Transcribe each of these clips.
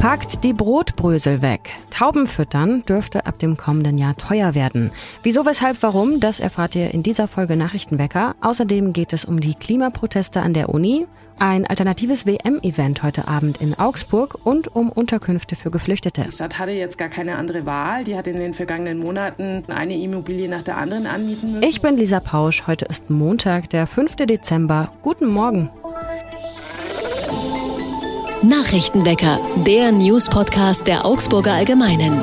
Packt die Brotbrösel weg. Tauben füttern dürfte ab dem kommenden Jahr teuer werden. Wieso, weshalb, warum, das erfahrt ihr in dieser Folge Nachrichtenwecker. Außerdem geht es um die Klimaproteste an der Uni, ein alternatives WM-Event heute Abend in Augsburg und um Unterkünfte für Geflüchtete. Die Stadt hatte jetzt gar keine andere Wahl. Die hat in den vergangenen Monaten eine Immobilie nach der anderen anmieten müssen. Ich bin Lisa Pausch. Heute ist Montag, der 5. Dezember. Guten Morgen. Nachrichtenwecker, der News-Podcast der Augsburger Allgemeinen.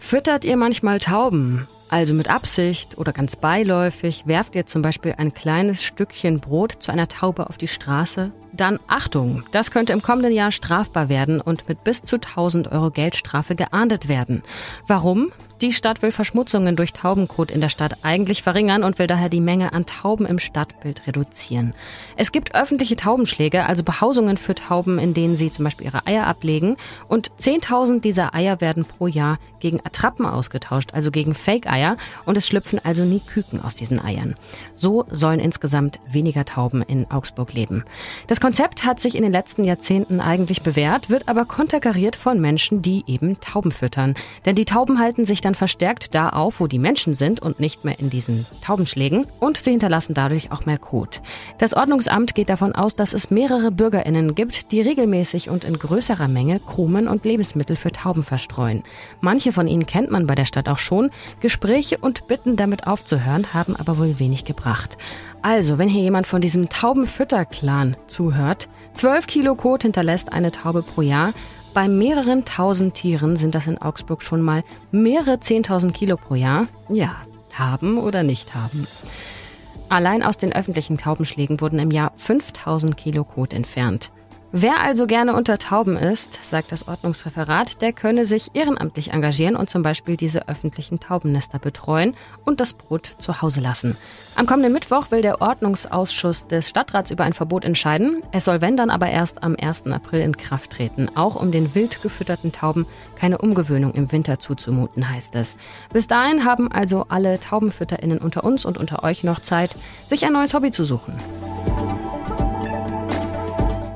Füttert ihr manchmal Tauben? Also mit Absicht oder ganz beiläufig werft ihr zum Beispiel ein kleines Stückchen Brot zu einer Taube auf die Straße? Dann Achtung, das könnte im kommenden Jahr strafbar werden und mit bis zu 1000 Euro Geldstrafe geahndet werden. Warum? Die Stadt will Verschmutzungen durch Taubenkot in der Stadt eigentlich verringern und will daher die Menge an Tauben im Stadtbild reduzieren. Es gibt öffentliche Taubenschläge, also Behausungen für Tauben, in denen sie zum Beispiel ihre Eier ablegen. Und 10.000 dieser Eier werden pro Jahr gegen Attrappen ausgetauscht, also gegen Fake-Eier. Und es schlüpfen also nie Küken aus diesen Eiern. So sollen insgesamt weniger Tauben in Augsburg leben. Das Konzept hat sich in den letzten Jahrzehnten eigentlich bewährt, wird aber konterkariert von Menschen, die eben Tauben füttern. Denn die Tauben halten sich dann dann verstärkt da auf, wo die Menschen sind und nicht mehr in diesen Taubenschlägen und sie hinterlassen dadurch auch mehr Kot. Das Ordnungsamt geht davon aus, dass es mehrere Bürgerinnen gibt, die regelmäßig und in größerer Menge Krumen und Lebensmittel für Tauben verstreuen. Manche von ihnen kennt man bei der Stadt auch schon. Gespräche und Bitten damit aufzuhören haben aber wohl wenig gebracht. Also, wenn hier jemand von diesem Taubenfütter-Clan zuhört, 12 Kilo Kot hinterlässt eine Taube pro Jahr bei mehreren tausend Tieren sind das in Augsburg schon mal mehrere zehntausend Kilo pro Jahr. Ja, haben oder nicht haben. Allein aus den öffentlichen Taubenschlägen wurden im Jahr 5000 Kilo Kot entfernt. Wer also gerne unter Tauben ist, sagt das Ordnungsreferat, der könne sich ehrenamtlich engagieren und zum Beispiel diese öffentlichen Taubennester betreuen und das Brot zu Hause lassen. Am kommenden Mittwoch will der Ordnungsausschuss des Stadtrats über ein Verbot entscheiden. Es soll, wenn dann aber erst am 1. April in Kraft treten. Auch um den wild gefütterten Tauben keine Umgewöhnung im Winter zuzumuten, heißt es. Bis dahin haben also alle TaubenfütterInnen unter uns und unter euch noch Zeit, sich ein neues Hobby zu suchen.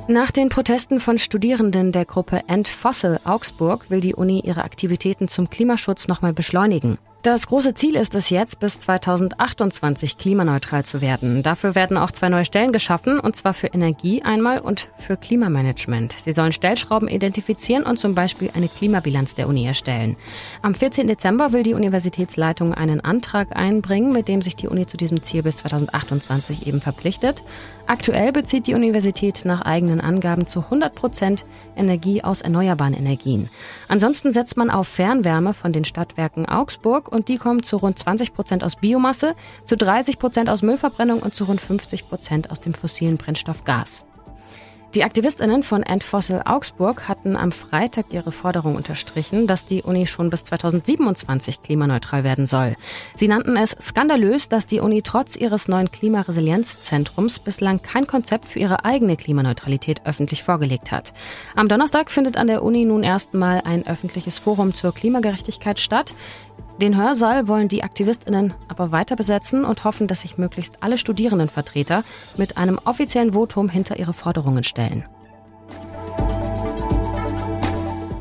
Nach den Protesten von Studierenden der Gruppe End Fossil Augsburg will die Uni ihre Aktivitäten zum Klimaschutz nochmal beschleunigen. Das große Ziel ist es jetzt, bis 2028 klimaneutral zu werden. Dafür werden auch zwei neue Stellen geschaffen, und zwar für Energie einmal und für Klimamanagement. Sie sollen Stellschrauben identifizieren und zum Beispiel eine Klimabilanz der Uni erstellen. Am 14. Dezember will die Universitätsleitung einen Antrag einbringen, mit dem sich die Uni zu diesem Ziel bis 2028 eben verpflichtet. Aktuell bezieht die Universität nach eigenen Angaben zu 100 Prozent Energie aus erneuerbaren Energien. Ansonsten setzt man auf Fernwärme von den Stadtwerken Augsburg und die kommen zu rund 20 Prozent aus Biomasse, zu 30 Prozent aus Müllverbrennung und zu rund 50 Prozent aus dem fossilen Brennstoff Gas. Die Aktivistinnen von End Fossil Augsburg hatten am Freitag ihre Forderung unterstrichen, dass die Uni schon bis 2027 klimaneutral werden soll. Sie nannten es skandalös, dass die Uni trotz ihres neuen Klimaresilienzzentrums bislang kein Konzept für ihre eigene Klimaneutralität öffentlich vorgelegt hat. Am Donnerstag findet an der Uni nun erstmal ein öffentliches Forum zur Klimagerechtigkeit statt. Den Hörsaal wollen die Aktivistinnen aber weiter besetzen und hoffen, dass sich möglichst alle Studierendenvertreter mit einem offiziellen Votum hinter ihre Forderungen stellen.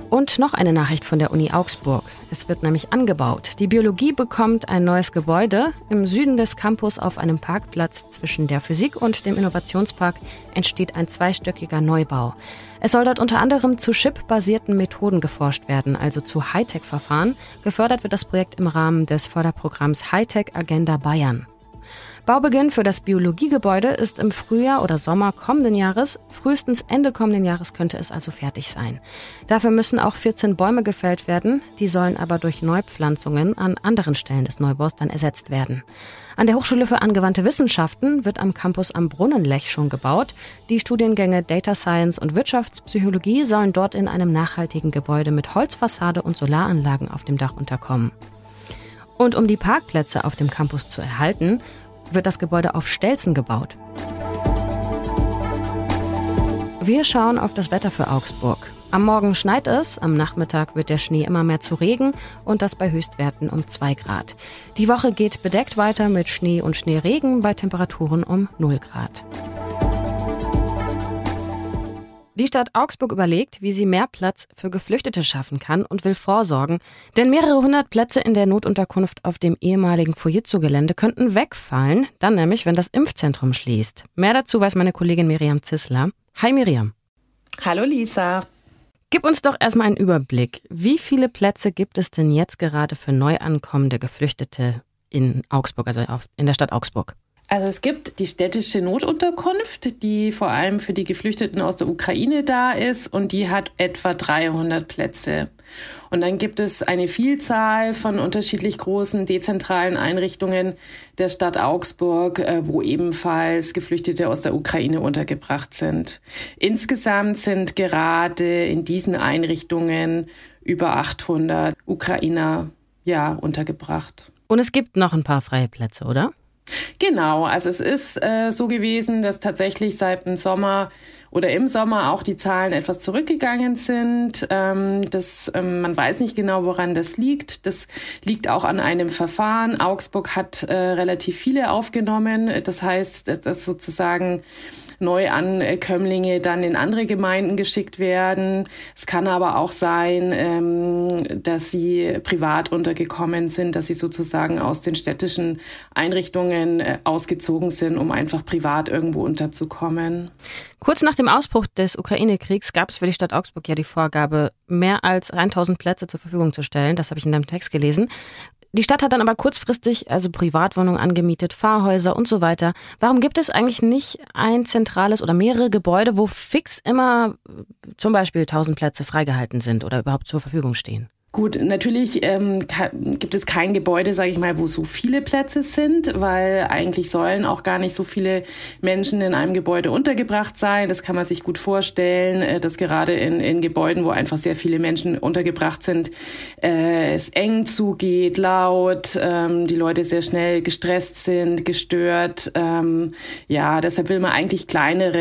Und noch eine Nachricht von der Uni Augsburg. Es wird nämlich angebaut. Die Biologie bekommt ein neues Gebäude. Im Süden des Campus auf einem Parkplatz zwischen der Physik und dem Innovationspark entsteht ein zweistöckiger Neubau. Es soll dort unter anderem zu chip-basierten Methoden geforscht werden, also zu Hightech-Verfahren. Gefördert wird das Projekt im Rahmen des Förderprogramms Hightech Agenda Bayern. Baubeginn für das Biologiegebäude ist im Frühjahr oder Sommer kommenden Jahres. Frühestens Ende kommenden Jahres könnte es also fertig sein. Dafür müssen auch 14 Bäume gefällt werden. Die sollen aber durch Neupflanzungen an anderen Stellen des Neubaus dann ersetzt werden. An der Hochschule für angewandte Wissenschaften wird am Campus am Brunnenlech schon gebaut. Die Studiengänge Data Science und Wirtschaftspsychologie sollen dort in einem nachhaltigen Gebäude mit Holzfassade und Solaranlagen auf dem Dach unterkommen. Und um die Parkplätze auf dem Campus zu erhalten, wird das Gebäude auf Stelzen gebaut. Wir schauen auf das Wetter für Augsburg. Am Morgen schneit es, am Nachmittag wird der Schnee immer mehr zu Regen und das bei Höchstwerten um 2 Grad. Die Woche geht bedeckt weiter mit Schnee und Schneeregen bei Temperaturen um 0 Grad. Die Stadt Augsburg überlegt, wie sie mehr Platz für Geflüchtete schaffen kann und will vorsorgen. Denn mehrere hundert Plätze in der Notunterkunft auf dem ehemaligen Fujitsu-Gelände könnten wegfallen, dann nämlich, wenn das Impfzentrum schließt. Mehr dazu weiß meine Kollegin Miriam Zissler. Hi Miriam. Hallo Lisa. Gib uns doch erstmal einen Überblick. Wie viele Plätze gibt es denn jetzt gerade für neu ankommende Geflüchtete in Augsburg, also in der Stadt Augsburg? Also es gibt die städtische Notunterkunft, die vor allem für die Geflüchteten aus der Ukraine da ist und die hat etwa 300 Plätze. Und dann gibt es eine Vielzahl von unterschiedlich großen dezentralen Einrichtungen der Stadt Augsburg, äh, wo ebenfalls Geflüchtete aus der Ukraine untergebracht sind. Insgesamt sind gerade in diesen Einrichtungen über 800 Ukrainer ja untergebracht. Und es gibt noch ein paar freie Plätze, oder? Genau, also es ist äh, so gewesen, dass tatsächlich seit dem Sommer oder im Sommer auch die Zahlen etwas zurückgegangen sind. Ähm, das, ähm, man weiß nicht genau, woran das liegt. Das liegt auch an einem Verfahren. Augsburg hat äh, relativ viele aufgenommen. Das heißt, dass sozusagen Neuankömmlinge dann in andere Gemeinden geschickt werden. Es kann aber auch sein, ähm, dass sie privat untergekommen sind, dass sie sozusagen aus den städtischen Einrichtungen äh, ausgezogen sind, um einfach privat irgendwo unterzukommen. Kurz nach dem Ausbruch des Ukraine-Kriegs gab es für die Stadt Augsburg ja die Vorgabe, mehr als 1000 Plätze zur Verfügung zu stellen. Das habe ich in deinem Text gelesen. Die Stadt hat dann aber kurzfristig also Privatwohnungen angemietet, Fahrhäuser und so weiter. Warum gibt es eigentlich nicht ein zentrales oder mehrere Gebäude, wo fix immer zum Beispiel 1000 Plätze freigehalten sind oder überhaupt zur Verfügung stehen? Gut, natürlich ähm, gibt es kein Gebäude, sage ich mal, wo so viele Plätze sind, weil eigentlich sollen auch gar nicht so viele Menschen in einem Gebäude untergebracht sein. Das kann man sich gut vorstellen, äh, dass gerade in, in Gebäuden, wo einfach sehr viele Menschen untergebracht sind, äh, es eng zugeht, laut, ähm, die Leute sehr schnell gestresst sind, gestört. Ähm, ja, deshalb will man eigentlich kleinere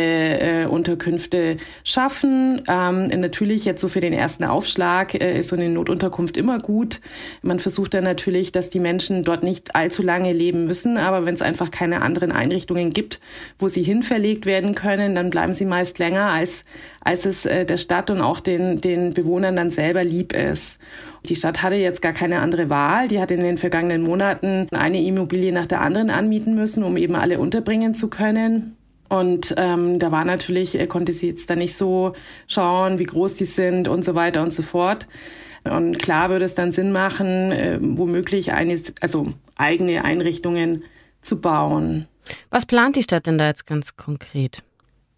äh, Unterkünfte schaffen. Ähm, natürlich jetzt so für den ersten Aufschlag äh, ist so eine Notunterkunft Unterkunft immer gut. Man versucht dann natürlich, dass die Menschen dort nicht allzu lange leben müssen, aber wenn es einfach keine anderen Einrichtungen gibt, wo sie hinverlegt werden können, dann bleiben sie meist länger, als, als es äh, der Stadt und auch den, den Bewohnern dann selber lieb ist. Die Stadt hatte jetzt gar keine andere Wahl. Die hat in den vergangenen Monaten eine Immobilie nach der anderen anmieten müssen, um eben alle unterbringen zu können. Und ähm, da war natürlich, äh, konnte sie jetzt da nicht so schauen, wie groß die sind und so weiter und so fort. Und klar würde es dann Sinn machen, äh, womöglich eine, also eigene Einrichtungen zu bauen. Was plant die Stadt denn da jetzt ganz konkret?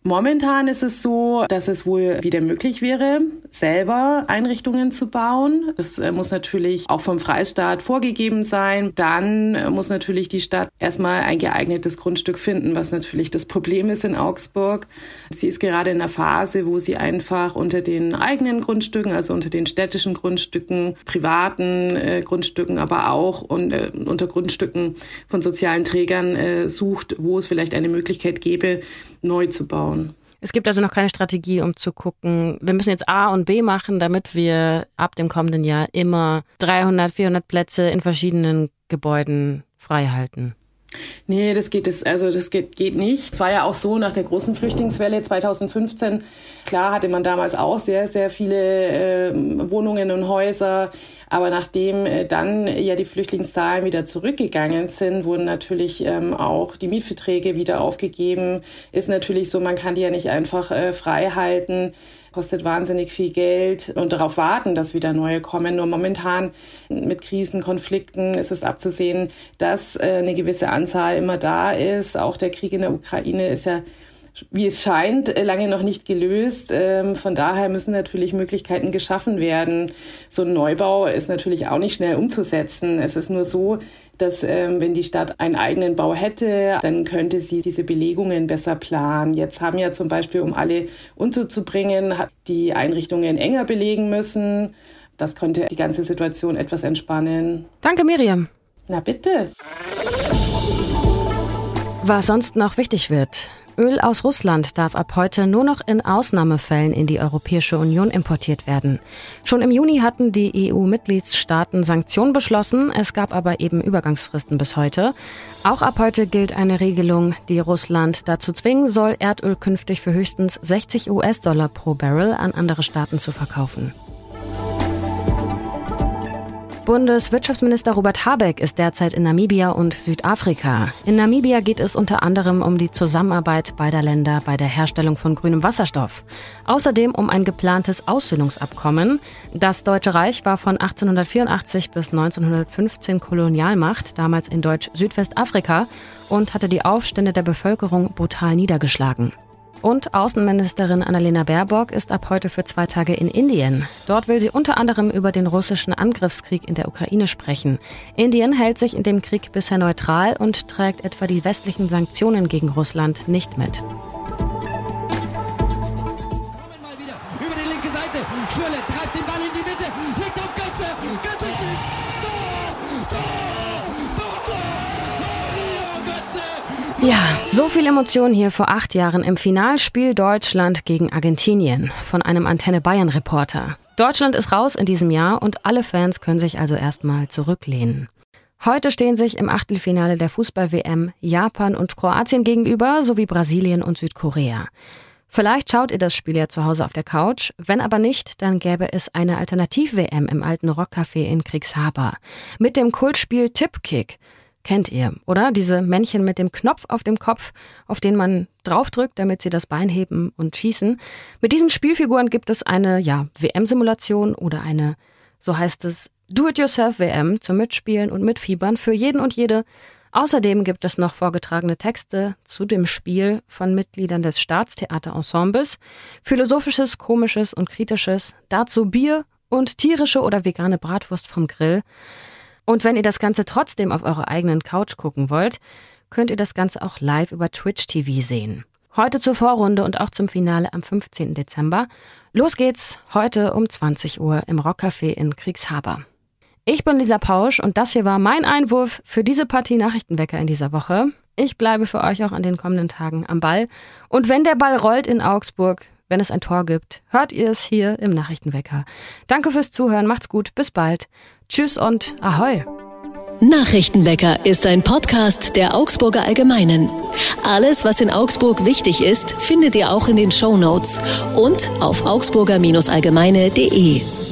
Momentan ist es so, dass es wohl wieder möglich wäre, selber Einrichtungen zu bauen. Das äh, muss natürlich auch vom Freistaat vorgegeben sein. Dann äh, muss natürlich die Stadt erstmal ein geeignetes Grundstück finden, was natürlich das Problem ist in Augsburg. Sie ist gerade in einer Phase, wo sie einfach unter den eigenen Grundstücken, also unter den städtischen Grundstücken, privaten äh, Grundstücken, aber auch und, äh, unter Grundstücken von sozialen Trägern äh, sucht, wo es vielleicht eine Möglichkeit gäbe, neu zu bauen. Es gibt also noch keine Strategie, um zu gucken, wir müssen jetzt A und B machen, damit wir ab dem kommenden Jahr immer 300, 400 Plätze in verschiedenen Gebäuden frei halten. Nee, das geht es, also das geht, geht nicht. Es war ja auch so nach der großen Flüchtlingswelle 2015. Klar hatte man damals auch sehr, sehr viele äh, Wohnungen und Häuser. Aber nachdem äh, dann ja die Flüchtlingszahlen wieder zurückgegangen sind, wurden natürlich ähm, auch die Mietverträge wieder aufgegeben. Ist natürlich so, man kann die ja nicht einfach äh, frei halten kostet wahnsinnig viel Geld und darauf warten, dass wieder neue kommen. Nur momentan mit Krisen, Konflikten ist es abzusehen, dass äh, eine gewisse Anzahl immer da ist. Auch der Krieg in der Ukraine ist ja wie es scheint, äh, lange noch nicht gelöst. Ähm, von daher müssen natürlich Möglichkeiten geschaffen werden. So ein Neubau ist natürlich auch nicht schnell umzusetzen. Es ist nur so, dass ähm, wenn die Stadt einen eigenen Bau hätte, dann könnte sie diese Belegungen besser planen. Jetzt haben ja zum Beispiel, um alle unterzubringen, die Einrichtungen enger belegen müssen. Das könnte die ganze Situation etwas entspannen. Danke, Miriam. Na bitte. Was sonst noch wichtig wird. Öl aus Russland darf ab heute nur noch in Ausnahmefällen in die Europäische Union importiert werden. Schon im Juni hatten die EU-Mitgliedstaaten Sanktionen beschlossen, es gab aber eben Übergangsfristen bis heute. Auch ab heute gilt eine Regelung, die Russland dazu zwingen soll, Erdöl künftig für höchstens 60 US-Dollar pro Barrel an andere Staaten zu verkaufen. Bundeswirtschaftsminister Robert Habeck ist derzeit in Namibia und Südafrika. In Namibia geht es unter anderem um die Zusammenarbeit beider Länder bei der Herstellung von grünem Wasserstoff. Außerdem um ein geplantes Aussöhnungsabkommen. Das Deutsche Reich war von 1884 bis 1915 Kolonialmacht, damals in Deutsch-Südwestafrika, und hatte die Aufstände der Bevölkerung brutal niedergeschlagen. Und Außenministerin Annalena Baerbock ist ab heute für zwei Tage in Indien. Dort will sie unter anderem über den russischen Angriffskrieg in der Ukraine sprechen. Indien hält sich in dem Krieg bisher neutral und trägt etwa die westlichen Sanktionen gegen Russland nicht mit. Ja, so viel Emotion hier vor acht Jahren im Finalspiel Deutschland gegen Argentinien von einem Antenne Bayern Reporter. Deutschland ist raus in diesem Jahr und alle Fans können sich also erstmal zurücklehnen. Heute stehen sich im Achtelfinale der Fußball-WM Japan und Kroatien gegenüber sowie Brasilien und Südkorea. Vielleicht schaut ihr das Spiel ja zu Hause auf der Couch. Wenn aber nicht, dann gäbe es eine Alternativ-WM im alten Rockcafé in Kriegshaber. Mit dem Kultspiel Tipkick. Kennt ihr, oder? Diese Männchen mit dem Knopf auf dem Kopf, auf den man draufdrückt, damit sie das Bein heben und schießen. Mit diesen Spielfiguren gibt es eine, ja, WM-Simulation oder eine, so heißt es, Do-it-yourself-WM zum Mitspielen und Mitfiebern für jeden und jede. Außerdem gibt es noch vorgetragene Texte zu dem Spiel von Mitgliedern des Staatstheaterensembles, philosophisches, komisches und kritisches, dazu Bier und tierische oder vegane Bratwurst vom Grill. Und wenn ihr das Ganze trotzdem auf eurer eigenen Couch gucken wollt, könnt ihr das Ganze auch live über Twitch TV sehen. Heute zur Vorrunde und auch zum Finale am 15. Dezember. Los geht's heute um 20 Uhr im Rockcafé in Kriegshaber. Ich bin Lisa Pausch und das hier war mein Einwurf für diese Partie Nachrichtenwecker in dieser Woche. Ich bleibe für euch auch an den kommenden Tagen am Ball. Und wenn der Ball rollt in Augsburg, wenn es ein Tor gibt, hört ihr es hier im Nachrichtenwecker. Danke fürs Zuhören, macht's gut, bis bald. Tschüss und Ahoi. Nachrichtenwecker ist ein Podcast der Augsburger Allgemeinen. Alles, was in Augsburg wichtig ist, findet ihr auch in den Show Notes und auf augsburger-allgemeine.de.